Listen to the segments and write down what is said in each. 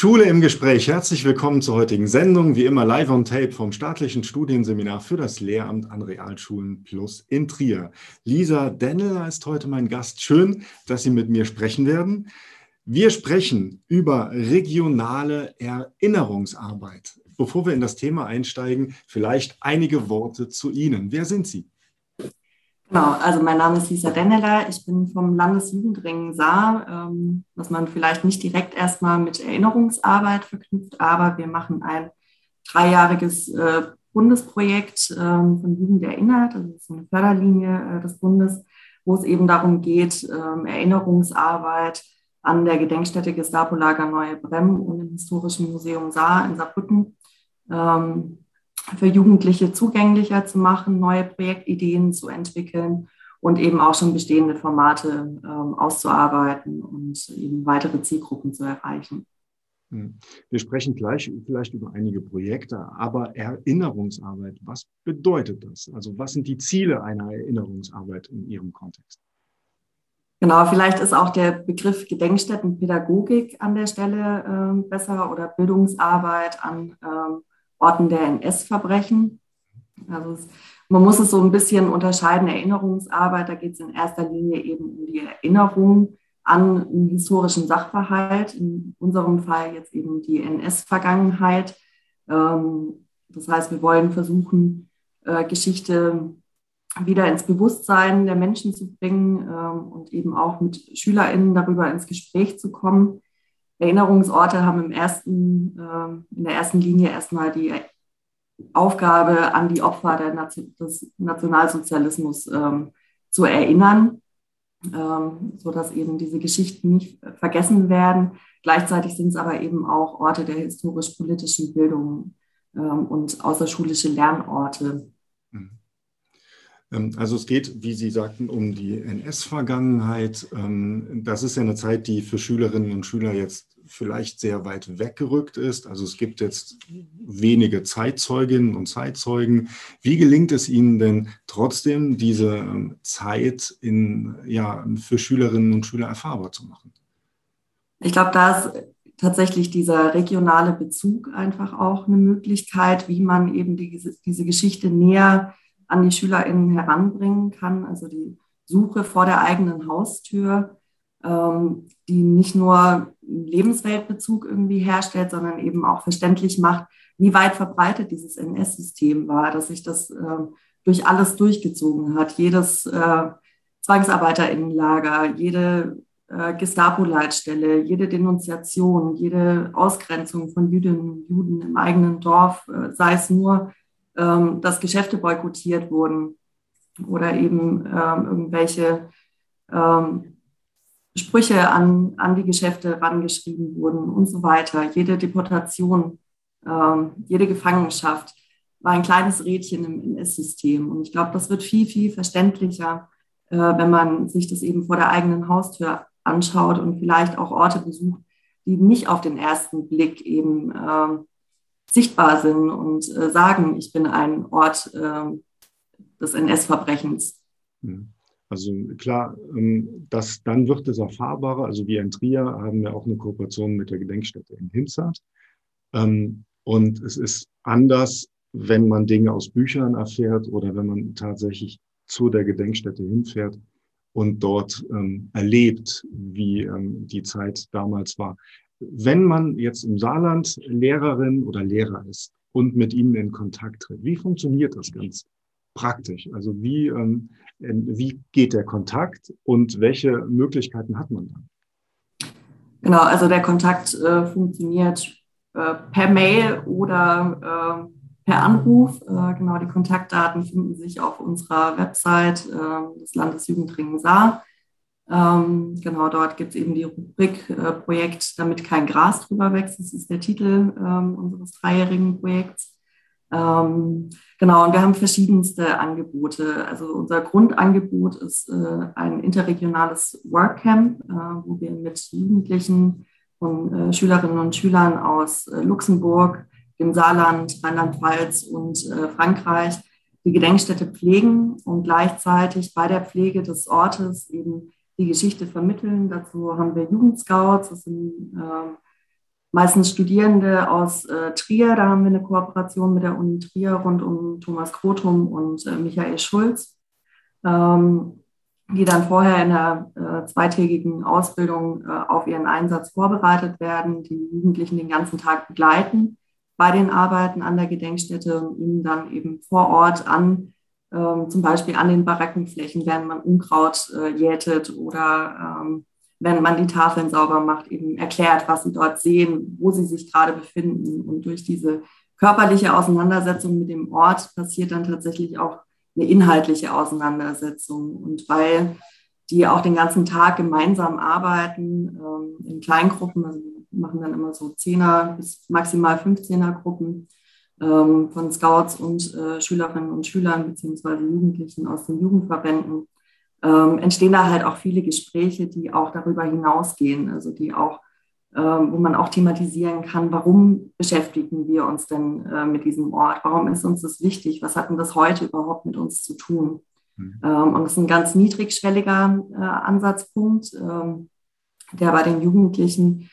Schule im Gespräch. Herzlich willkommen zur heutigen Sendung. Wie immer live on tape vom staatlichen Studienseminar für das Lehramt an Realschulen Plus in Trier. Lisa Denneler ist heute mein Gast. Schön, dass Sie mit mir sprechen werden. Wir sprechen über regionale Erinnerungsarbeit. Bevor wir in das Thema einsteigen, vielleicht einige Worte zu Ihnen. Wer sind Sie? Genau, also mein Name ist Lisa Denneler, ich bin vom Landesjugendring Saar, ähm, was man vielleicht nicht direkt erstmal mit Erinnerungsarbeit verknüpft, aber wir machen ein dreijähriges äh, Bundesprojekt ähm, von Jugend erinnert, also das ist eine Förderlinie äh, des Bundes, wo es eben darum geht, ähm, Erinnerungsarbeit an der Gedenkstätte Gestapo-Lager Neue Bremm und im Historischen Museum Saar in Saarbrücken ähm, für Jugendliche zugänglicher zu machen, neue Projektideen zu entwickeln und eben auch schon bestehende Formate ähm, auszuarbeiten und eben weitere Zielgruppen zu erreichen. Hm. Wir sprechen gleich vielleicht über einige Projekte, aber Erinnerungsarbeit, was bedeutet das? Also was sind die Ziele einer Erinnerungsarbeit in Ihrem Kontext? Genau, vielleicht ist auch der Begriff Gedenkstättenpädagogik an der Stelle äh, besser oder Bildungsarbeit an ähm, Orten der NS-Verbrechen. Also es, man muss es so ein bisschen unterscheiden. Erinnerungsarbeit, da geht es in erster Linie eben um die Erinnerung an einen historischen Sachverhalt, in unserem Fall jetzt eben die NS-Vergangenheit. Ähm, das heißt, wir wollen versuchen, äh, Geschichte wieder ins Bewusstsein der Menschen zu bringen ähm, und eben auch mit SchülerInnen darüber ins Gespräch zu kommen. Erinnerungsorte haben im ersten, äh, in der ersten Linie erstmal die Aufgabe, an die Opfer des Nationalsozialismus ähm, zu erinnern, ähm, sodass eben diese Geschichten nicht vergessen werden. Gleichzeitig sind es aber eben auch Orte der historisch-politischen Bildung ähm, und außerschulische Lernorte. Ähm, also es geht, wie Sie sagten, um die NS-Vergangenheit. Ähm, das ist ja eine Zeit, die für Schülerinnen und Schüler jetzt vielleicht sehr weit weggerückt ist. Also es gibt jetzt wenige Zeitzeuginnen und Zeitzeugen. Wie gelingt es Ihnen denn trotzdem, diese ähm, Zeit in, ja, für Schülerinnen und Schüler erfahrbar zu machen? Ich glaube, da ist tatsächlich dieser regionale Bezug einfach auch eine Möglichkeit, wie man eben die, diese Geschichte näher an die SchülerInnen heranbringen kann. Also die Suche vor der eigenen Haustür, ähm, die nicht nur Lebensweltbezug irgendwie herstellt, sondern eben auch verständlich macht, wie weit verbreitet dieses NS-System war, dass sich das äh, durch alles durchgezogen hat. Jedes äh, Zwangsarbeiterinnenlager, jede äh, Gestapo-Leitstelle, jede Denunziation, jede Ausgrenzung von Jüdinnen und Juden im eigenen Dorf, äh, sei es nur ähm, dass Geschäfte boykottiert wurden oder eben ähm, irgendwelche ähm, Sprüche an, an die Geschäfte rangeschrieben wurden und so weiter. Jede Deportation, ähm, jede Gefangenschaft war ein kleines Rädchen im NS-System. Und ich glaube, das wird viel, viel verständlicher, äh, wenn man sich das eben vor der eigenen Haustür anschaut und vielleicht auch Orte besucht, die nicht auf den ersten Blick eben äh, sichtbar sind und äh, sagen, ich bin ein Ort äh, des NS-Verbrechens. Hm. Also klar, ähm, das, dann wird es erfahrbarer. Also wir in Trier haben ja auch eine Kooperation mit der Gedenkstätte in Himsat. Ähm, und es ist anders, wenn man Dinge aus Büchern erfährt oder wenn man tatsächlich zu der Gedenkstätte hinfährt und dort ähm, erlebt, wie ähm, die Zeit damals war wenn man jetzt im Saarland Lehrerin oder Lehrer ist und mit ihnen in Kontakt tritt, wie funktioniert das ganz praktisch? Also wie, ähm, wie geht der Kontakt und welche Möglichkeiten hat man dann? Genau, also der Kontakt äh, funktioniert äh, per Mail oder äh, per Anruf. Äh, genau, die Kontaktdaten finden sich auf unserer Website äh, des Landesjugendring Saar. Ähm, genau, dort gibt es eben die Rubrik äh, Projekt, damit kein Gras drüber wächst. Das ist der Titel ähm, unseres dreijährigen Projekts. Ähm, genau, und wir haben verschiedenste Angebote. Also unser Grundangebot ist äh, ein interregionales Workcamp, äh, wo wir mit Jugendlichen und äh, Schülerinnen und Schülern aus äh, Luxemburg, dem Saarland, Rheinland-Pfalz und äh, Frankreich die Gedenkstätte pflegen und gleichzeitig bei der Pflege des Ortes eben die Geschichte vermitteln. Dazu haben wir Jugendscouts, das sind äh, meistens Studierende aus äh, Trier. Da haben wir eine Kooperation mit der Uni Trier rund um Thomas Krotum und äh, Michael Schulz, ähm, die dann vorher in einer äh, zweitägigen Ausbildung äh, auf ihren Einsatz vorbereitet werden, die Jugendlichen den ganzen Tag begleiten bei den Arbeiten an der Gedenkstätte und ihnen dann eben vor Ort an, ähm, zum Beispiel an den Barackenflächen, während man Unkraut äh, jätet oder ähm, wenn man die Tafeln sauber macht, eben erklärt, was sie dort sehen, wo sie sich gerade befinden. Und durch diese körperliche Auseinandersetzung mit dem Ort passiert dann tatsächlich auch eine inhaltliche Auseinandersetzung. Und weil die auch den ganzen Tag gemeinsam arbeiten, ähm, in Kleingruppen, also wir machen dann immer so Zehner bis maximal 15er Gruppen ähm, von Scouts und äh, Schülerinnen und Schülern beziehungsweise Jugendlichen aus den Jugendverbänden, ähm, entstehen da halt auch viele Gespräche, die auch darüber hinausgehen, also die auch, ähm, wo man auch thematisieren kann, warum beschäftigen wir uns denn äh, mit diesem Ort? Warum ist uns das wichtig? Was hat denn das heute überhaupt mit uns zu tun? Mhm. Ähm, und das ist ein ganz niedrigschwelliger äh, Ansatzpunkt, ähm, der bei den Jugendlichen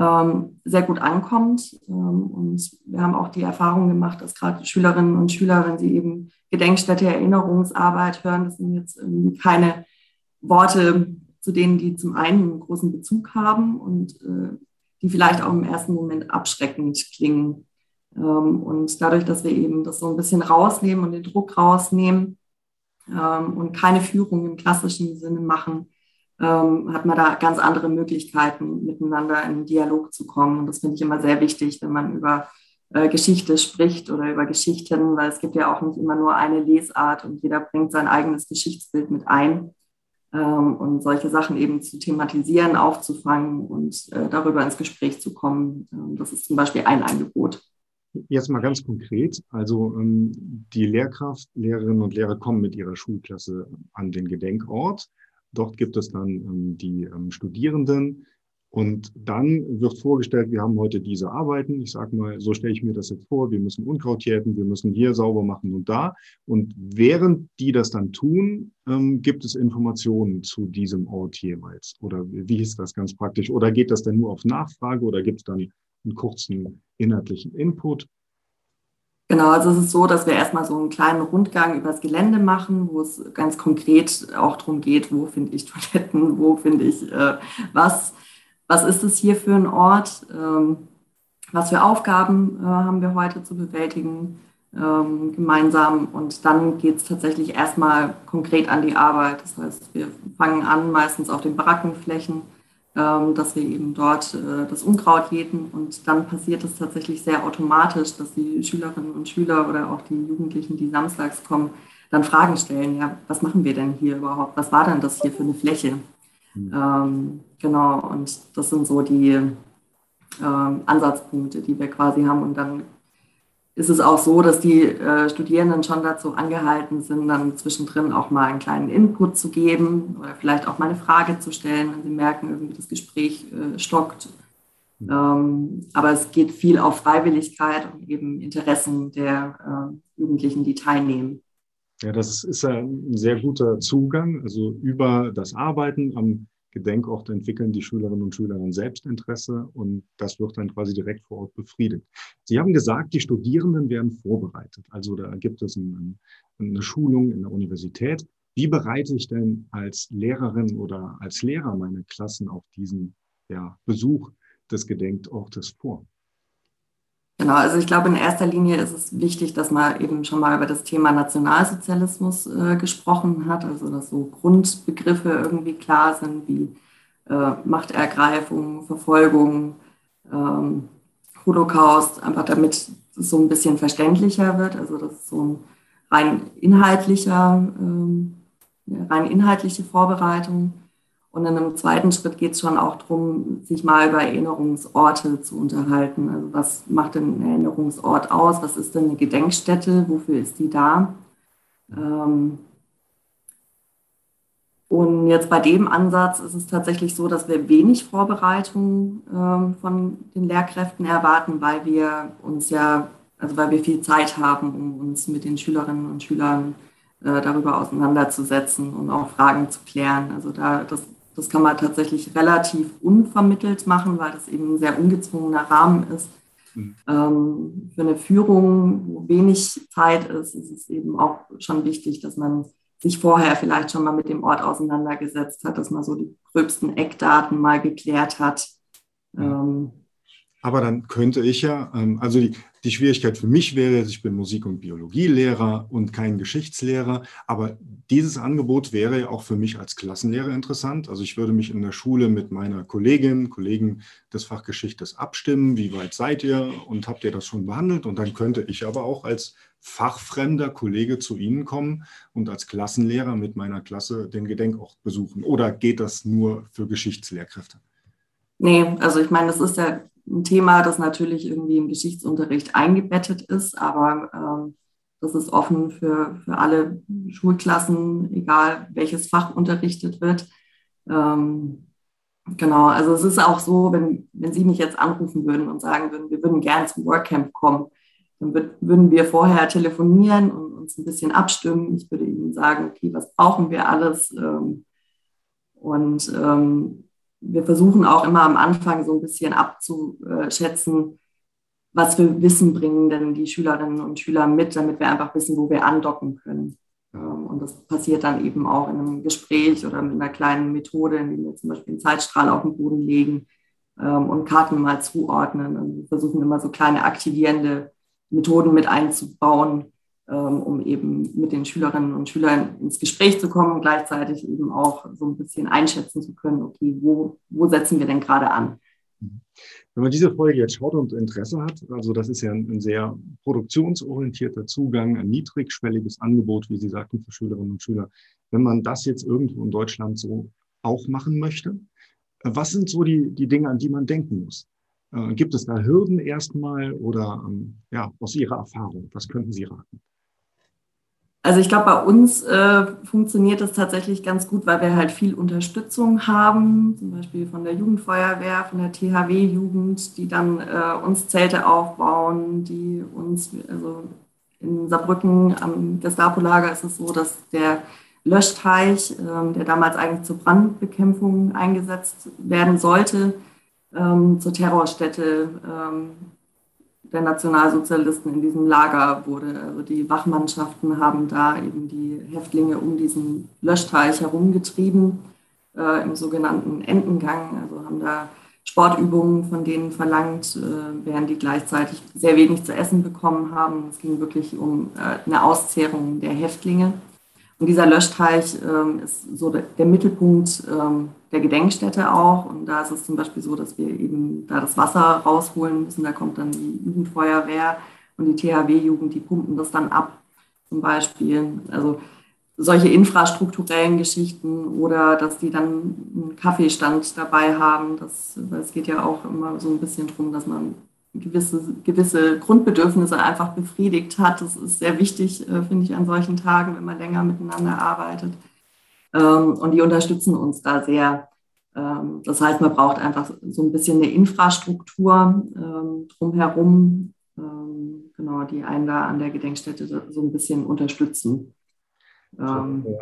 ähm, sehr gut ankommt. Ähm, und wir haben auch die Erfahrung gemacht, dass gerade Schülerinnen und Schüler, wenn sie eben Gedenkstätte, Erinnerungsarbeit hören, das sind jetzt keine Worte, zu denen die zum einen einen großen Bezug haben und äh, die vielleicht auch im ersten Moment abschreckend klingen. Ähm, und dadurch, dass wir eben das so ein bisschen rausnehmen und den Druck rausnehmen und keine Führung im klassischen Sinne machen, ähm, hat man da ganz andere Möglichkeiten, miteinander in Dialog zu kommen. Und das finde ich immer sehr wichtig, wenn man über äh, Geschichte spricht oder über Geschichten, weil es gibt ja auch nicht immer nur eine Lesart und jeder bringt sein eigenes Geschichtsbild mit ein. Ähm, und solche Sachen eben zu thematisieren, aufzufangen und äh, darüber ins Gespräch zu kommen, ähm, das ist zum Beispiel ein Angebot. Jetzt mal ganz konkret. Also ähm, die Lehrkraft, Lehrerinnen und Lehrer kommen mit ihrer Schulklasse an den Gedenkort. Dort gibt es dann ähm, die ähm, Studierenden. Und dann wird vorgestellt, wir haben heute diese Arbeiten. Ich sage mal, so stelle ich mir das jetzt vor. Wir müssen Unkraut jäten, wir müssen hier sauber machen und da. Und während die das dann tun, ähm, gibt es Informationen zu diesem Ort jeweils. Oder wie ist das ganz praktisch? Oder geht das denn nur auf Nachfrage oder gibt es dann einen kurzen inhaltlichen Input? Genau, also es ist so, dass wir erstmal so einen kleinen Rundgang übers Gelände machen, wo es ganz konkret auch darum geht, wo finde ich Toiletten, wo finde ich äh, was, was ist es hier für ein Ort, ähm, was für Aufgaben äh, haben wir heute zu bewältigen ähm, gemeinsam und dann geht es tatsächlich erstmal konkret an die Arbeit. Das heißt, wir fangen an meistens auf den Barackenflächen dass wir eben dort äh, das Unkraut jäten und dann passiert es tatsächlich sehr automatisch, dass die Schülerinnen und Schüler oder auch die Jugendlichen, die samstags kommen, dann Fragen stellen, ja, was machen wir denn hier überhaupt? Was war denn das hier für eine Fläche? Mhm. Ähm, genau, und das sind so die ähm, Ansatzpunkte, die wir quasi haben und dann ist es auch so, dass die äh, Studierenden schon dazu angehalten sind, dann zwischendrin auch mal einen kleinen Input zu geben oder vielleicht auch mal eine Frage zu stellen, wenn sie merken, irgendwie das Gespräch äh, stockt. Ähm, aber es geht viel auf Freiwilligkeit und eben Interessen der äh, Jugendlichen, die teilnehmen. Ja, das ist ein sehr guter Zugang, also über das Arbeiten am Gedenkort entwickeln die Schülerinnen und Schüler dann Selbstinteresse und das wird dann quasi direkt vor Ort befriedigt. Sie haben gesagt, die Studierenden werden vorbereitet. Also da gibt es ein, eine Schulung in der Universität. Wie bereite ich denn als Lehrerin oder als Lehrer meine Klassen auf diesen ja, Besuch des Gedenkortes vor? Genau, also ich glaube, in erster Linie ist es wichtig, dass man eben schon mal über das Thema Nationalsozialismus äh, gesprochen hat, also dass so Grundbegriffe irgendwie klar sind wie äh, Machtergreifung, Verfolgung, ähm, Holocaust, einfach damit es so ein bisschen verständlicher wird, also das ist so ein rein inhaltlicher, ähm, rein inhaltliche Vorbereitung. Und in einem zweiten Schritt geht es schon auch darum, sich mal über Erinnerungsorte zu unterhalten. Also was macht denn ein Erinnerungsort aus? Was ist denn eine Gedenkstätte? Wofür ist die da? Ähm und jetzt bei dem Ansatz ist es tatsächlich so, dass wir wenig Vorbereitung ähm, von den Lehrkräften erwarten, weil wir uns ja, also weil wir viel Zeit haben, um uns mit den Schülerinnen und Schülern äh, darüber auseinanderzusetzen und auch Fragen zu klären. Also da das das kann man tatsächlich relativ unvermittelt machen, weil das eben ein sehr ungezwungener Rahmen ist. Mhm. Ähm, für eine Führung, wo wenig Zeit ist, ist es eben auch schon wichtig, dass man sich vorher vielleicht schon mal mit dem Ort auseinandergesetzt hat, dass man so die gröbsten Eckdaten mal geklärt hat. Ähm, aber dann könnte ich ja, ähm, also die, die Schwierigkeit für mich wäre, ich bin Musik- und Biologielehrer und kein Geschichtslehrer, aber dieses Angebot wäre ja auch für mich als Klassenlehrer interessant. Also ich würde mich in der Schule mit meiner Kollegin, Kollegen des Fachgeschichtes abstimmen, wie weit seid ihr und habt ihr das schon behandelt? Und dann könnte ich aber auch als fachfremder Kollege zu Ihnen kommen und als Klassenlehrer mit meiner Klasse den Gedenkort besuchen. Oder geht das nur für Geschichtslehrkräfte? Nee, also ich meine, das ist ja ein Thema, das natürlich irgendwie im Geschichtsunterricht eingebettet ist, aber ähm, das ist offen für, für alle Schulklassen, egal welches Fach unterrichtet wird. Ähm, genau, also es ist auch so, wenn, wenn Sie mich jetzt anrufen würden und sagen würden, wir würden gerne zum Workcamp kommen, dann würd, würden wir vorher telefonieren und uns ein bisschen abstimmen. Ich würde Ihnen sagen, okay, was brauchen wir alles? Ähm, und ähm, wir versuchen auch immer am Anfang so ein bisschen abzuschätzen, was für Wissen bringen denn die Schülerinnen und Schüler mit, damit wir einfach wissen, wo wir andocken können. Ähm, und das passiert dann eben auch in einem Gespräch oder mit einer kleinen Methode, indem wir zum Beispiel einen Zeitstrahl auf den Boden legen ähm, und Karten mal zuordnen. Und wir versuchen immer so kleine aktivierende Methoden mit einzubauen, um eben mit den Schülerinnen und Schülern ins Gespräch zu kommen und gleichzeitig eben auch so ein bisschen einschätzen zu können, okay, wo, wo setzen wir denn gerade an? Wenn man diese Folge jetzt schaut und Interesse hat, also das ist ja ein, ein sehr produktionsorientierter Zugang, ein niedrigschwelliges Angebot, wie Sie sagten, für Schülerinnen und Schüler. Wenn man das jetzt irgendwo in Deutschland so auch machen möchte, was sind so die, die Dinge, an die man denken muss? Äh, gibt es da Hürden erstmal oder ähm, ja, aus Ihrer Erfahrung, was könnten Sie raten? Also ich glaube, bei uns äh, funktioniert das tatsächlich ganz gut, weil wir halt viel Unterstützung haben, zum Beispiel von der Jugendfeuerwehr, von der THW-Jugend, die dann äh, uns Zelte aufbauen, die uns, also in Saarbrücken am Gestapo-Lager ist es so, dass der Löschteich, äh, der damals eigentlich zur Brandbekämpfung eingesetzt werden sollte, ähm, zur Terrorstätte ähm, der Nationalsozialisten in diesem Lager wurde. Also die Wachmannschaften haben da eben die Häftlinge um diesen Löschteich herumgetrieben äh, im sogenannten Entengang. Also haben da Sportübungen von denen verlangt, äh, während die gleichzeitig sehr wenig zu essen bekommen haben. Es ging wirklich um äh, eine Auszehrung der Häftlinge. Und dieser Löschteich ähm, ist so der, der Mittelpunkt ähm, der Gedenkstätte auch. Und da ist es zum Beispiel so, dass wir eben da das Wasser rausholen müssen. Da kommt dann die Jugendfeuerwehr und die THW-Jugend, die pumpen das dann ab zum Beispiel. Also solche infrastrukturellen Geschichten oder dass die dann einen Kaffeestand dabei haben. Das, es geht ja auch immer so ein bisschen darum, dass man gewisse, gewisse Grundbedürfnisse einfach befriedigt hat. Das ist sehr wichtig, äh, finde ich, an solchen Tagen, wenn man länger miteinander arbeitet. Ähm, und die unterstützen uns da sehr. Ähm, das heißt, man braucht einfach so ein bisschen eine Infrastruktur ähm, drumherum, genau, die einen da an der Gedenkstätte so ein bisschen unterstützen.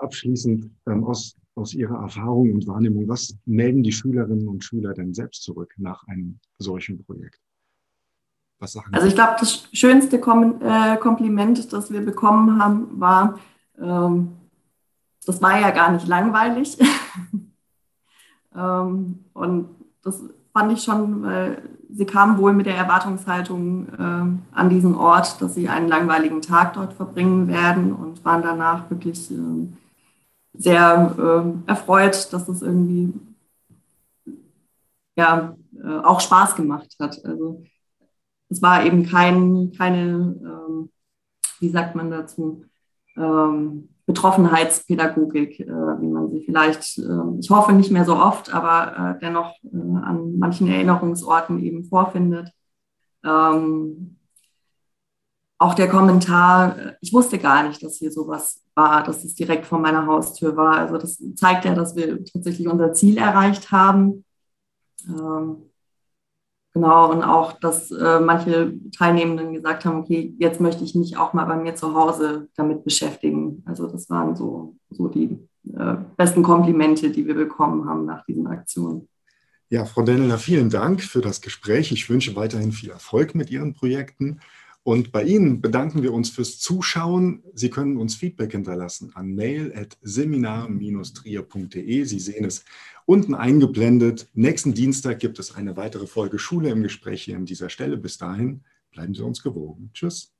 Abschließend aus, aus Ihrer Erfahrung und Wahrnehmung, was melden die Schülerinnen und Schüler denn selbst zurück nach einem solchen Projekt? Was sagen also ich glaube, das schönste Kom äh, Kompliment, das wir bekommen haben, war, ähm, das war ja gar nicht langweilig. ähm, und das fand ich schon, weil sie kamen wohl mit der Erwartungshaltung äh, an diesen Ort, dass sie einen langweiligen Tag dort verbringen werden und waren danach wirklich äh, sehr äh, erfreut, dass das irgendwie ja äh, auch Spaß gemacht hat. Also es war eben kein, keine, ähm, wie sagt man dazu, ähm, Betroffenheitspädagogik, äh, wie man sie vielleicht, äh, ich hoffe nicht mehr so oft, aber äh, dennoch äh, an manchen Erinnerungsorten eben vorfindet. Ähm, auch der Kommentar, äh, ich wusste gar nicht, dass hier sowas war, dass es direkt vor meiner Haustür war. Also das zeigt ja, dass wir tatsächlich unser Ziel erreicht haben. Ähm, Genau, und auch, dass äh, manche Teilnehmenden gesagt haben, okay, jetzt möchte ich mich auch mal bei mir zu Hause damit beschäftigen. Also das waren so, so die äh, besten Komplimente, die wir bekommen haben nach diesen Aktionen. Ja, Frau Denneler, vielen Dank für das Gespräch. Ich wünsche weiterhin viel Erfolg mit Ihren Projekten. Und bei Ihnen bedanken wir uns fürs Zuschauen. Sie können uns Feedback hinterlassen an mail.seminar-trier.de. Sie sehen es unten eingeblendet. Nächsten Dienstag gibt es eine weitere Folge Schule im Gespräch hier an dieser Stelle. Bis dahin bleiben Sie uns gewogen. Tschüss.